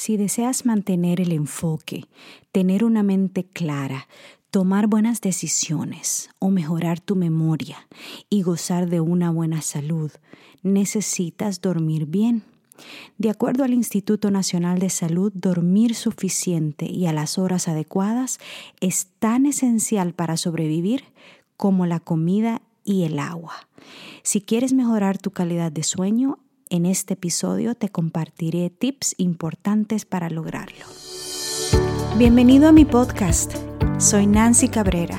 Si deseas mantener el enfoque, tener una mente clara, tomar buenas decisiones o mejorar tu memoria y gozar de una buena salud, necesitas dormir bien. De acuerdo al Instituto Nacional de Salud, dormir suficiente y a las horas adecuadas es tan esencial para sobrevivir como la comida y el agua. Si quieres mejorar tu calidad de sueño, en este episodio te compartiré tips importantes para lograrlo. Bienvenido a mi podcast. Soy Nancy Cabrera,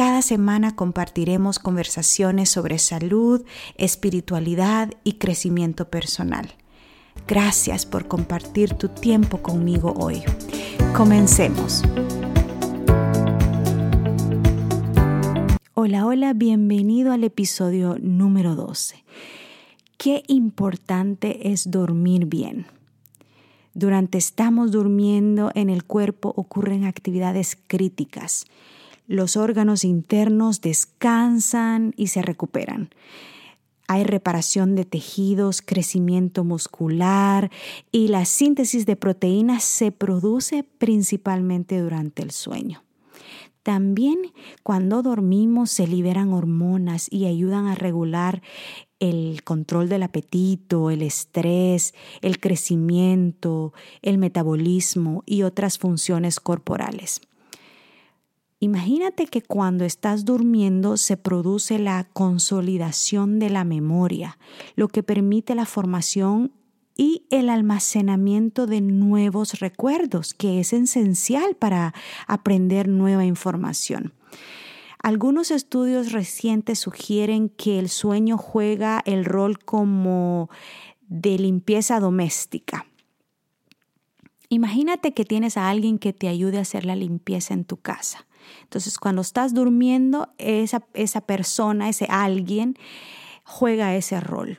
Cada semana compartiremos conversaciones sobre salud, espiritualidad y crecimiento personal. Gracias por compartir tu tiempo conmigo hoy. Comencemos. Hola, hola, bienvenido al episodio número 12. Qué importante es dormir bien. Durante estamos durmiendo en el cuerpo ocurren actividades críticas. Los órganos internos descansan y se recuperan. Hay reparación de tejidos, crecimiento muscular y la síntesis de proteínas se produce principalmente durante el sueño. También cuando dormimos se liberan hormonas y ayudan a regular el control del apetito, el estrés, el crecimiento, el metabolismo y otras funciones corporales. Imagínate que cuando estás durmiendo se produce la consolidación de la memoria, lo que permite la formación y el almacenamiento de nuevos recuerdos, que es esencial para aprender nueva información. Algunos estudios recientes sugieren que el sueño juega el rol como de limpieza doméstica. Imagínate que tienes a alguien que te ayude a hacer la limpieza en tu casa. Entonces, cuando estás durmiendo, esa, esa persona, ese alguien, juega ese rol,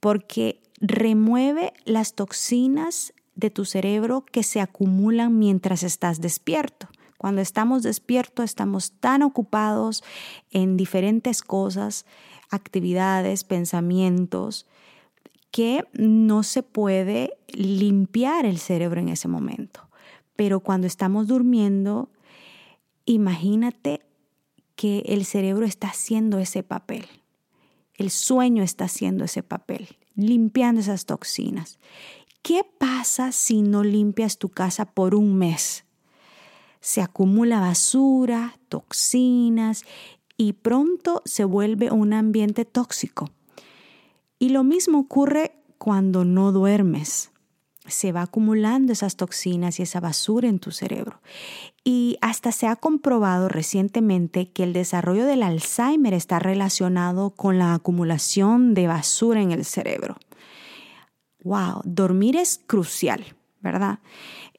porque remueve las toxinas de tu cerebro que se acumulan mientras estás despierto. Cuando estamos despiertos estamos tan ocupados en diferentes cosas, actividades, pensamientos, que no se puede limpiar el cerebro en ese momento. Pero cuando estamos durmiendo, imagínate que el cerebro está haciendo ese papel. El sueño está haciendo ese papel, limpiando esas toxinas. ¿Qué pasa si no limpias tu casa por un mes? Se acumula basura, toxinas y pronto se vuelve un ambiente tóxico. Y lo mismo ocurre cuando no duermes se va acumulando esas toxinas y esa basura en tu cerebro. Y hasta se ha comprobado recientemente que el desarrollo del Alzheimer está relacionado con la acumulación de basura en el cerebro. Wow, dormir es crucial, ¿verdad?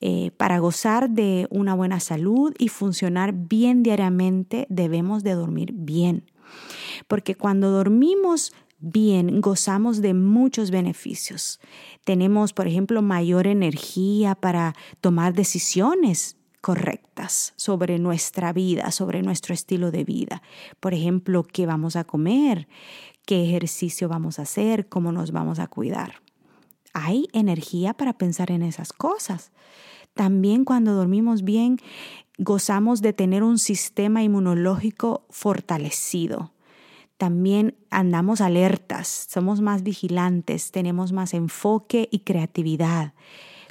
Eh, para gozar de una buena salud y funcionar bien diariamente debemos de dormir bien. Porque cuando dormimos bien, gozamos de muchos beneficios. Tenemos, por ejemplo, mayor energía para tomar decisiones correctas sobre nuestra vida, sobre nuestro estilo de vida. Por ejemplo, qué vamos a comer, qué ejercicio vamos a hacer, cómo nos vamos a cuidar. Hay energía para pensar en esas cosas. También cuando dormimos bien, gozamos de tener un sistema inmunológico fortalecido también andamos alertas, somos más vigilantes, tenemos más enfoque y creatividad.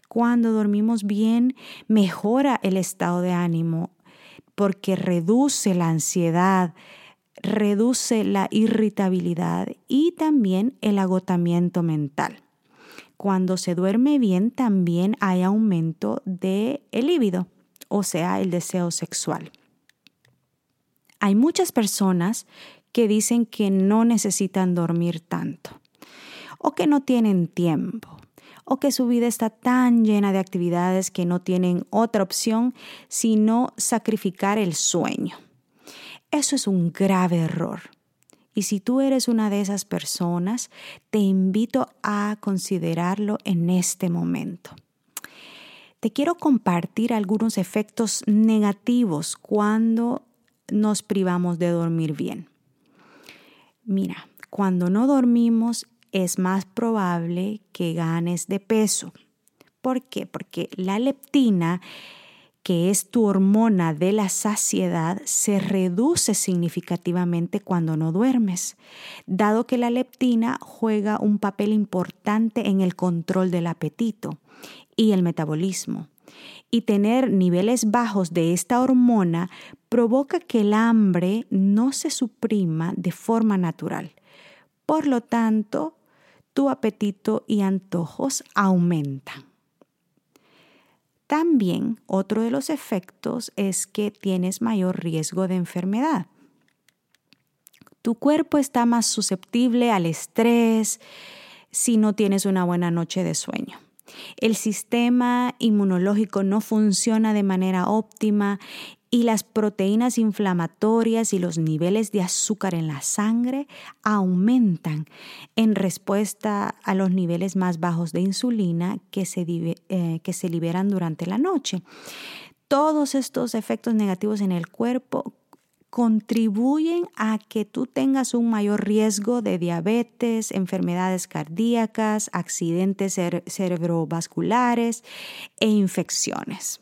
Cuando dormimos bien, mejora el estado de ánimo porque reduce la ansiedad, reduce la irritabilidad y también el agotamiento mental. Cuando se duerme bien, también hay aumento de el o sea, el deseo sexual. Hay muchas personas que dicen que no necesitan dormir tanto, o que no tienen tiempo, o que su vida está tan llena de actividades que no tienen otra opción sino sacrificar el sueño. Eso es un grave error. Y si tú eres una de esas personas, te invito a considerarlo en este momento. Te quiero compartir algunos efectos negativos cuando nos privamos de dormir bien. Mira, cuando no dormimos es más probable que ganes de peso. ¿Por qué? Porque la leptina, que es tu hormona de la saciedad, se reduce significativamente cuando no duermes, dado que la leptina juega un papel importante en el control del apetito y el metabolismo. Y tener niveles bajos de esta hormona provoca que el hambre no se suprima de forma natural. Por lo tanto, tu apetito y antojos aumentan. También otro de los efectos es que tienes mayor riesgo de enfermedad. Tu cuerpo está más susceptible al estrés si no tienes una buena noche de sueño. El sistema inmunológico no funciona de manera óptima y las proteínas inflamatorias y los niveles de azúcar en la sangre aumentan en respuesta a los niveles más bajos de insulina que se, eh, que se liberan durante la noche. Todos estos efectos negativos en el cuerpo contribuyen a que tú tengas un mayor riesgo de diabetes, enfermedades cardíacas, accidentes cerebrovasculares e infecciones.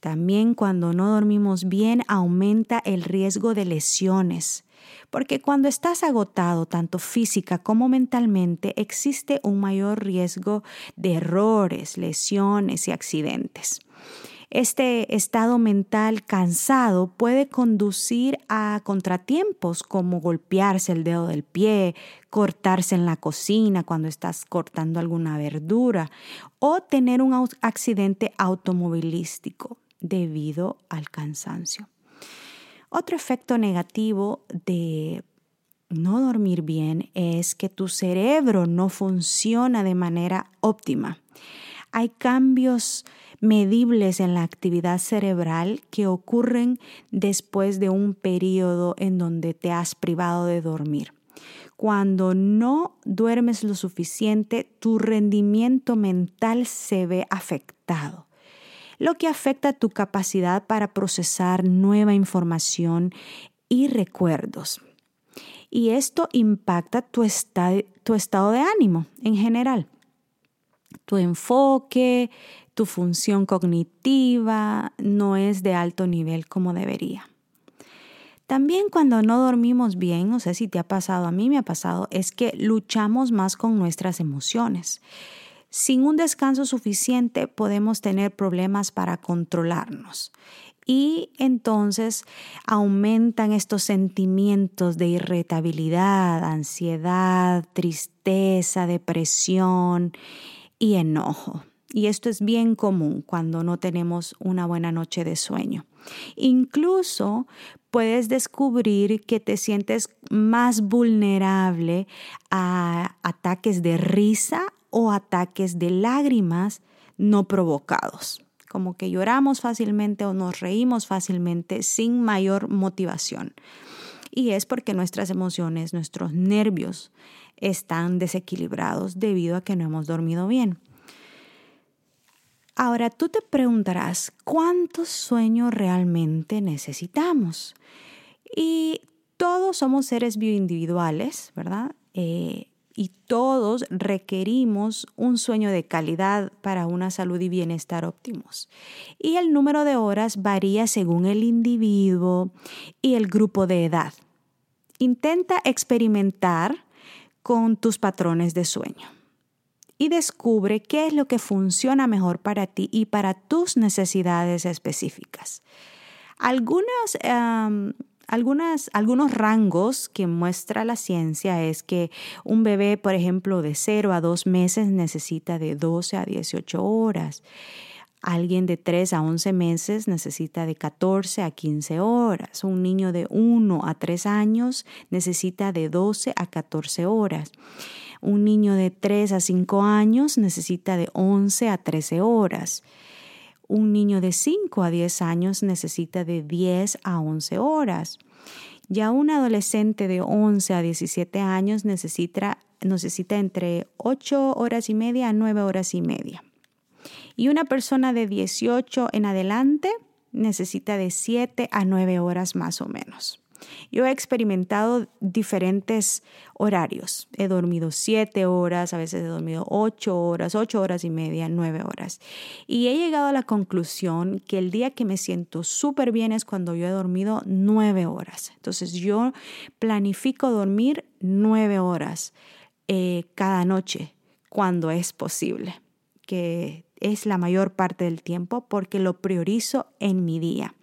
También cuando no dormimos bien aumenta el riesgo de lesiones, porque cuando estás agotado tanto física como mentalmente existe un mayor riesgo de errores, lesiones y accidentes. Este estado mental cansado puede conducir a contratiempos como golpearse el dedo del pie, cortarse en la cocina cuando estás cortando alguna verdura o tener un accidente automovilístico debido al cansancio. Otro efecto negativo de no dormir bien es que tu cerebro no funciona de manera óptima. Hay cambios medibles en la actividad cerebral que ocurren después de un periodo en donde te has privado de dormir. Cuando no duermes lo suficiente, tu rendimiento mental se ve afectado lo que afecta tu capacidad para procesar nueva información y recuerdos. Y esto impacta tu, tu estado de ánimo en general. Tu enfoque, tu función cognitiva no es de alto nivel como debería. También cuando no dormimos bien, no sé si te ha pasado, a mí me ha pasado, es que luchamos más con nuestras emociones. Sin un descanso suficiente podemos tener problemas para controlarnos y entonces aumentan estos sentimientos de irritabilidad, ansiedad, tristeza, depresión y enojo. Y esto es bien común cuando no tenemos una buena noche de sueño. Incluso puedes descubrir que te sientes más vulnerable a ataques de risa o ataques de lágrimas no provocados, como que lloramos fácilmente o nos reímos fácilmente sin mayor motivación. Y es porque nuestras emociones, nuestros nervios están desequilibrados debido a que no hemos dormido bien. Ahora tú te preguntarás, ¿cuánto sueño realmente necesitamos? Y todos somos seres bioindividuales, ¿verdad? Eh, y todos requerimos un sueño de calidad para una salud y bienestar óptimos. Y el número de horas varía según el individuo y el grupo de edad. Intenta experimentar con tus patrones de sueño y descubre qué es lo que funciona mejor para ti y para tus necesidades específicas. Algunas algunos rangos que muestra la ciencia es que un bebé, por ejemplo, de 0 a 2 meses necesita de 12 a 18 horas. Alguien de 3 a 11 meses necesita de 14 a 15 horas. Un niño de 1 a 3 años necesita de 12 a 14 horas. Un niño de 3 a 5 años necesita de 11 a 13 horas. Un niño de 5 a 10 años necesita de 10 a 11 horas. Ya un adolescente de 11 a 17 años necesita, necesita entre 8 horas y media a 9 horas y media. Y una persona de 18 en adelante necesita de 7 a 9 horas más o menos. Yo he experimentado diferentes horarios. He dormido siete horas, a veces he dormido ocho horas, ocho horas y media, nueve horas. Y he llegado a la conclusión que el día que me siento súper bien es cuando yo he dormido nueve horas. Entonces yo planifico dormir nueve horas eh, cada noche cuando es posible, que es la mayor parte del tiempo porque lo priorizo en mi día.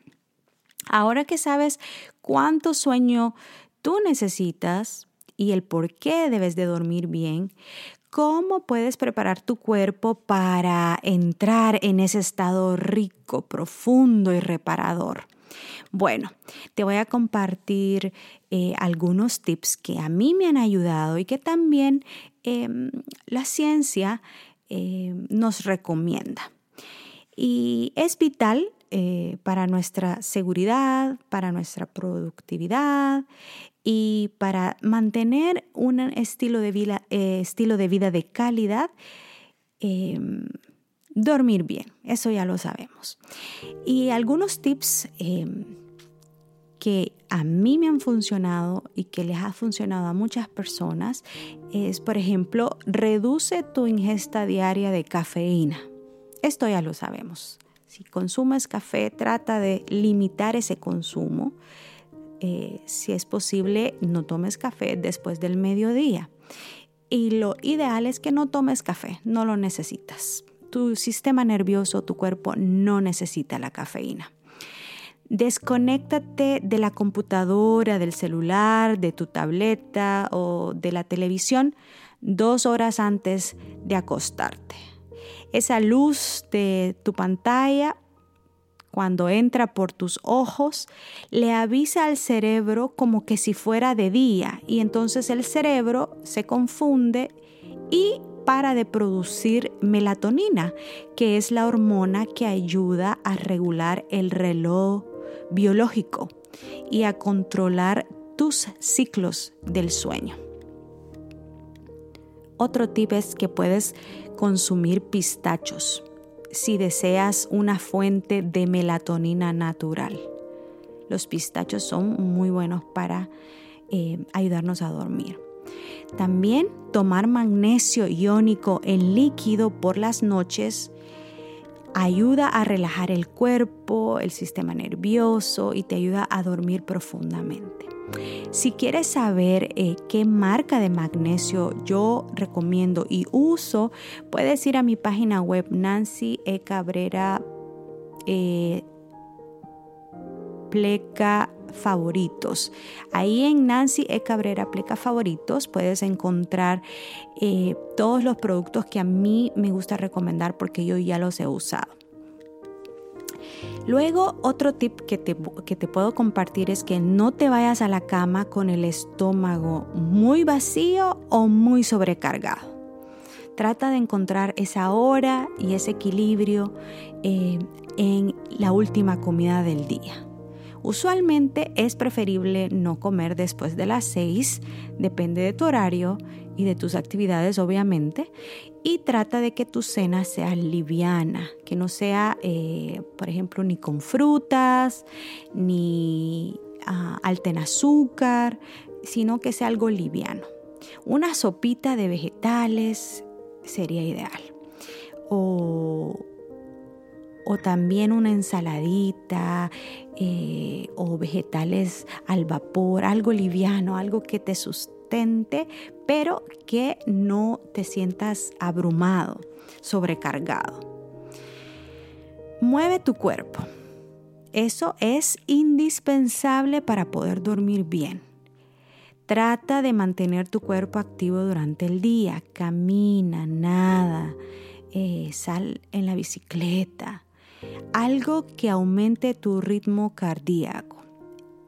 Ahora que sabes cuánto sueño tú necesitas y el por qué debes de dormir bien, ¿cómo puedes preparar tu cuerpo para entrar en ese estado rico, profundo y reparador? Bueno, te voy a compartir eh, algunos tips que a mí me han ayudado y que también em, la ciencia em, nos recomienda. Y es vital eh, para nuestra seguridad, para nuestra productividad y para mantener un estilo de vida, eh, estilo de, vida de calidad. Em, dormir bien, eso ya lo sabemos. Y algunos tips em, que a mí me han funcionado y que les ha funcionado a muchas personas es, por ejemplo, reduce tu ingesta diaria de cafeína. Esto ya lo sabemos. Si consumes café, trata de limitar ese consumo. Eh, si es posible, no tomes café después del mediodía. Y lo ideal es que no tomes café, no lo necesitas. Tu sistema nervioso, tu cuerpo no necesita la cafeína. Desconéctate de la computadora, del celular, de tu tableta o de la televisión dos horas antes de acostarte. Esa luz de tu pantalla, cuando entra por tus ojos, le avisa al cerebro como que si fuera de día y entonces el cerebro se confunde y para de producir melatonina, que es la hormona que ayuda a regular el reloj biológico y a controlar tus ciclos del sueño. Otro tip es que puedes consumir pistachos si deseas una fuente de melatonina natural. Los pistachos son muy buenos para eh, ayudarnos a dormir. También tomar magnesio iónico en líquido por las noches ayuda a relajar el cuerpo, el sistema nervioso y te ayuda a dormir profundamente. Si quieres saber eh, qué marca de magnesio yo recomiendo y uso, puedes ir a mi página web Nancy E. Cabrera eh, Pleca favoritos. Ahí en Nancy E. Cabrera Pleca favoritos puedes encontrar eh, todos los productos que a mí me gusta recomendar porque yo ya los he usado. Luego, otro tip que te, que te puedo compartir es que no te vayas a la cama con el estómago muy vacío o muy sobrecargado. Trata de encontrar esa hora y ese equilibrio eh, en la última comida del día. Usualmente es preferible no comer después de las 6, depende de tu horario y de tus actividades obviamente, y trata de que tu cena sea liviana, que no sea, eh, por ejemplo, ni con frutas, ni uh, alta en azúcar, sino que sea algo liviano. Una sopita de vegetales sería ideal. O o también una ensaladita eh, o vegetales al vapor, algo liviano, algo que te sustente, pero que no te sientas abrumado, sobrecargado. Mueve tu cuerpo. Eso es indispensable para poder dormir bien. Trata de mantener tu cuerpo activo durante el día. Camina, nada, eh, sal en la bicicleta, algo que aumente tu ritmo cardíaco.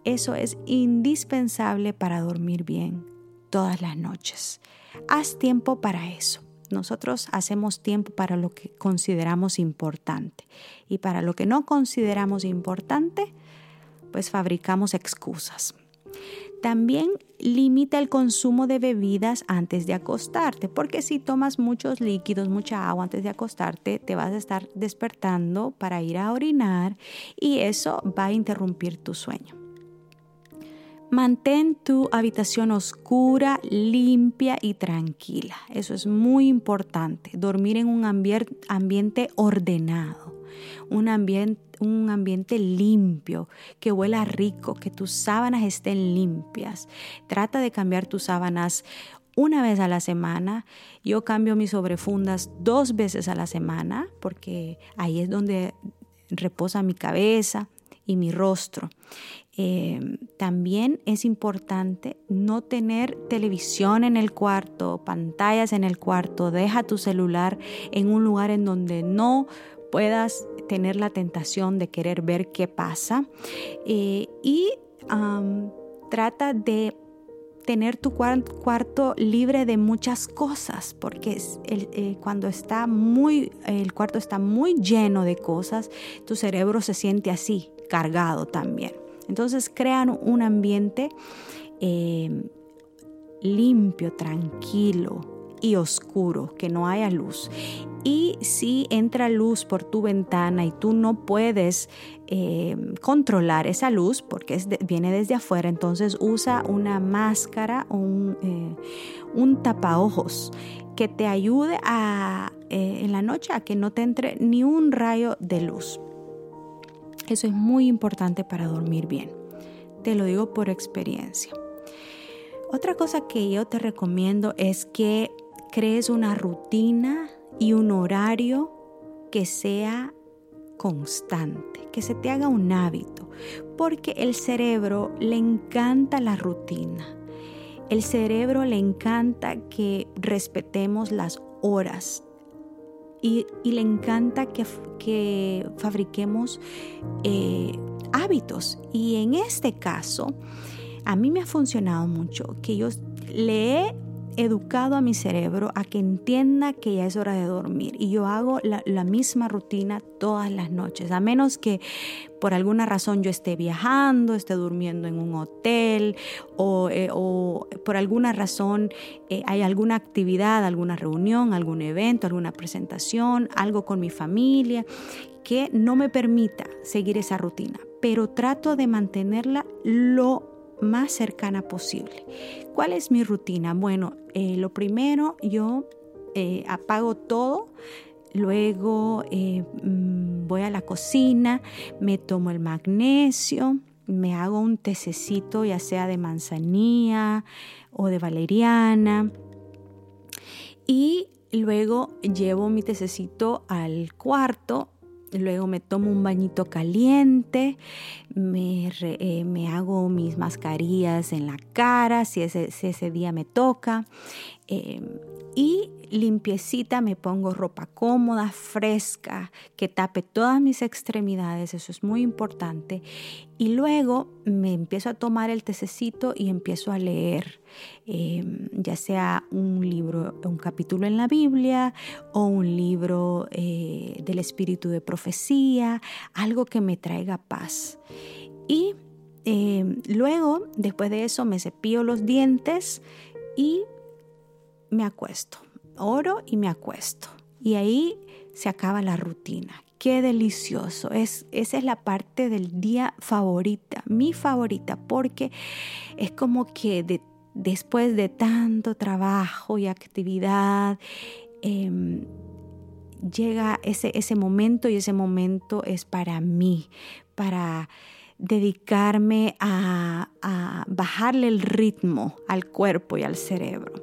Eso es indispensable para dormir bien todas las noches. Haz tiempo para eso. nosotros hacemos tiempo para lo que consideramos importante y para lo que no consideramos importante, pues fabricamos excusas. También limita el consumo de bebidas antes de acostarte, porque si tomas muchos líquidos, mucha agua antes de acostarte, te vas a estar despertando para ir a orinar y eso va a interrumpir tu sueño. Mantén tu habitación oscura, limpia y tranquila. Eso es muy importante. Dormir en un ambiente ordenado, un ambiente, limpio, que huela rico, que tus sábanas estén limpias. Trata de cambiar tus sábanas una vez a la semana. Yo cambio mis sobrefundas dos veces a la semana porque ahí es donde reposa mi cabeza y mi rostro. Eh, también es importante no tener televisión en el cuarto, pantallas en el cuarto, deja tu celular en un lugar en donde no puedas tener la tentación de querer ver qué pasa eh, y trata de tener tu cuarto libre de muchas cosas, porque eh, cuando está muy, el cuarto está muy lleno de cosas, tu cerebro se siente así, cargado también. Entonces crean un ambiente eh, limpio, tranquilo y oscuro, que no haya luz. Y si entra luz por tu ventana y tú no puedes eh, controlar esa luz porque viene desde afuera, entonces usa una máscara o un, eh, tapaojos que te ayude a, en la noche a que no te entre ni un rayo de luz. Eso es muy importante para dormir bien. Te lo digo por experiencia. Otra cosa que yo te recomiendo es que crees una rutina y un horario que sea constante, que se te haga un hábito, porque el cerebro le encanta la rutina. El cerebro le encanta que respetemos las horas, y, le encanta que, que fabriquemos eh, hábitos. Y en este caso, a mí me ha funcionado mucho que yo le educado a mi cerebro a que entienda que ya es hora de dormir. Y yo hago la, misma rutina todas las noches, a menos que por alguna razón yo esté viajando, esté durmiendo en un hotel o, eh, por alguna razón eh, hay alguna actividad, alguna reunión, algún evento, alguna presentación, algo con mi familia que no me permita seguir esa rutina, pero trato de mantenerla lo más cercana posible. ¿Cuál es mi rutina? Bueno, eh, lo primero yo eh, apago todo. Luego eh, mm, voy a la cocina, me tomo el magnesio, me hago un tececito ya sea de manzanilla o de valeriana y luego llevo mi tececito al cuarto Luego me tomo un bañito caliente, me, eh, hago mis mascarillas en la cara si ese, ese día me toca. Em, y limpiecita, me pongo ropa cómoda, fresca, que tape todas mis extremidades, eso es muy importante. Y luego me empiezo a tomar el tececito y empiezo a leer, em, ya sea un libro, un capítulo en la Biblia o un libro eh, del espíritu de profecía, algo que me traiga paz. Y em, luego, después de eso, me cepillo los dientes y me acuesto oro y me acuesto. Y ahí se acaba la rutina. Qué delicioso. Es, esa es la parte del día favorita, mi favorita, porque es como que después de tanto trabajo y actividad, em, llega ese, ese momento y ese momento es para mí, para dedicarme a, bajarle el ritmo al cuerpo y al cerebro.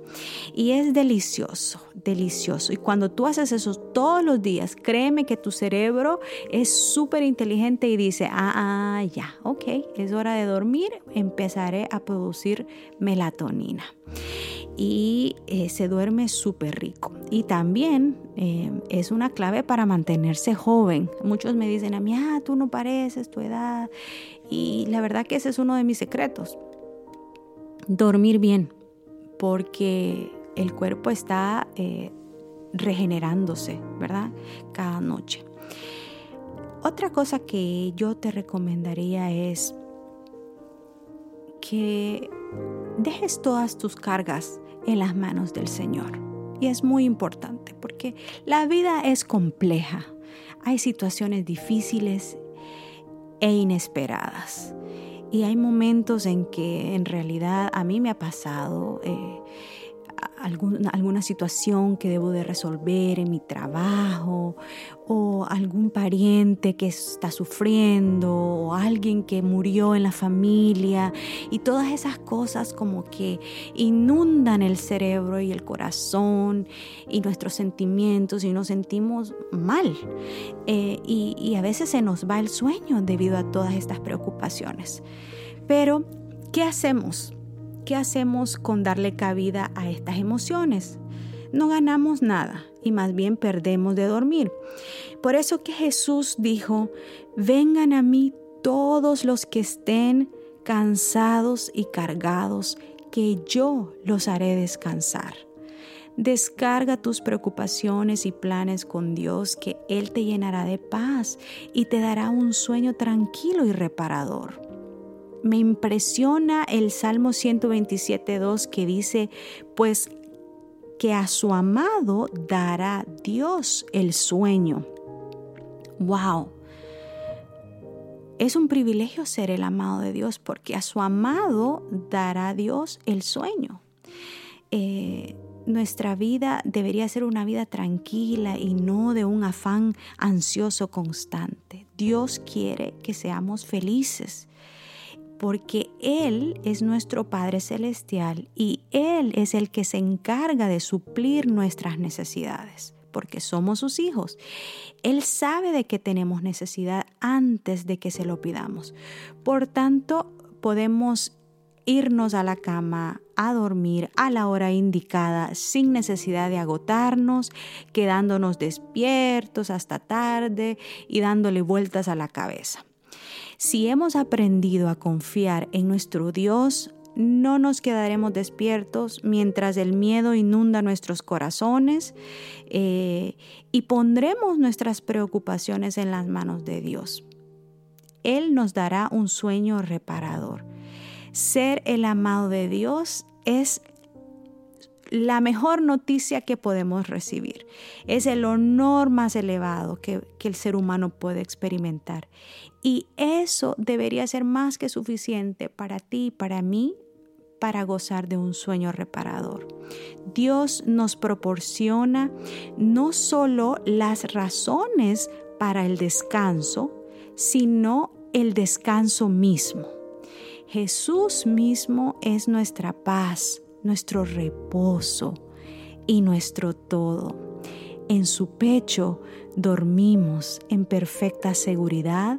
Y es delicioso, delicioso. Y cuando tú haces eso todos los días, créeme que tu cerebro es súper inteligente y dice, ah, ah, ya, ok, es hora de dormir, empezaré a producir melatonina y eh, se duerme súper rico. Y también eh, es una clave para mantenerse joven. Muchos me dicen a mí, ah, tú no pareces tu edad. Y la verdad que ese es uno de mis secretos. Dormir bien, porque el cuerpo está eh, regenerándose, ¿verdad? Cada noche. Otra cosa que yo te recomendaría es que dejes todas tus cargas en las manos del Señor. Y es muy importante porque la vida es compleja. Hay situaciones difíciles e inesperadas. Y hay momentos en que en realidad a mí me ha pasado eh, alguna, alguna situación que debo de resolver en mi trabajo o algún pariente que está sufriendo o alguien que murió en la familia y todas esas cosas como que inundan el cerebro y el corazón y nuestros sentimientos y nos sentimos mal eh, y, y a veces se nos va el sueño debido a todas estas preocupaciones. Pero, ¿qué hacemos? ¿Qué hacemos con darle cabida a estas emociones? No ganamos nada y más bien perdemos de dormir. Por eso que Jesús dijo, vengan a mí todos los que estén cansados y cargados, que yo los haré descansar. Descarga tus preocupaciones y planes con Dios, que Él te llenará de paz y te dará un sueño tranquilo y reparador me impresiona el Salmo 127.2 que dice, pues que a su amado dará Dios el sueño. ¡Wow! Es un privilegio ser el amado de Dios porque a su amado dará Dios el sueño. Eh, nuestra vida debería ser una vida tranquila y no de un afán ansioso constante. Dios quiere que seamos felices porque Él es nuestro Padre Celestial y Él es el que se encarga de suplir nuestras necesidades, porque somos sus hijos. Él sabe de que tenemos necesidad antes de que se lo pidamos. Por tanto, podemos irnos a la cama, a dormir a la hora indicada, sin necesidad de agotarnos, quedándonos despiertos hasta tarde y dándole vueltas a la cabeza. Si hemos aprendido a confiar en nuestro Dios, no nos quedaremos despiertos mientras el miedo inunda nuestros corazones eh, y pondremos nuestras preocupaciones en las manos de Dios. Él nos dará un sueño reparador. Ser el amado de Dios es la mejor noticia que podemos recibir. Es el honor más elevado que, el ser humano puede experimentar. Y eso debería ser más que suficiente para ti y para mí para gozar de un sueño reparador. Dios nos proporciona no solo las razones para el descanso, sino el descanso mismo. Jesús mismo es nuestra paz, nuestro reposo y nuestro todo. En su pecho dormimos en perfecta seguridad,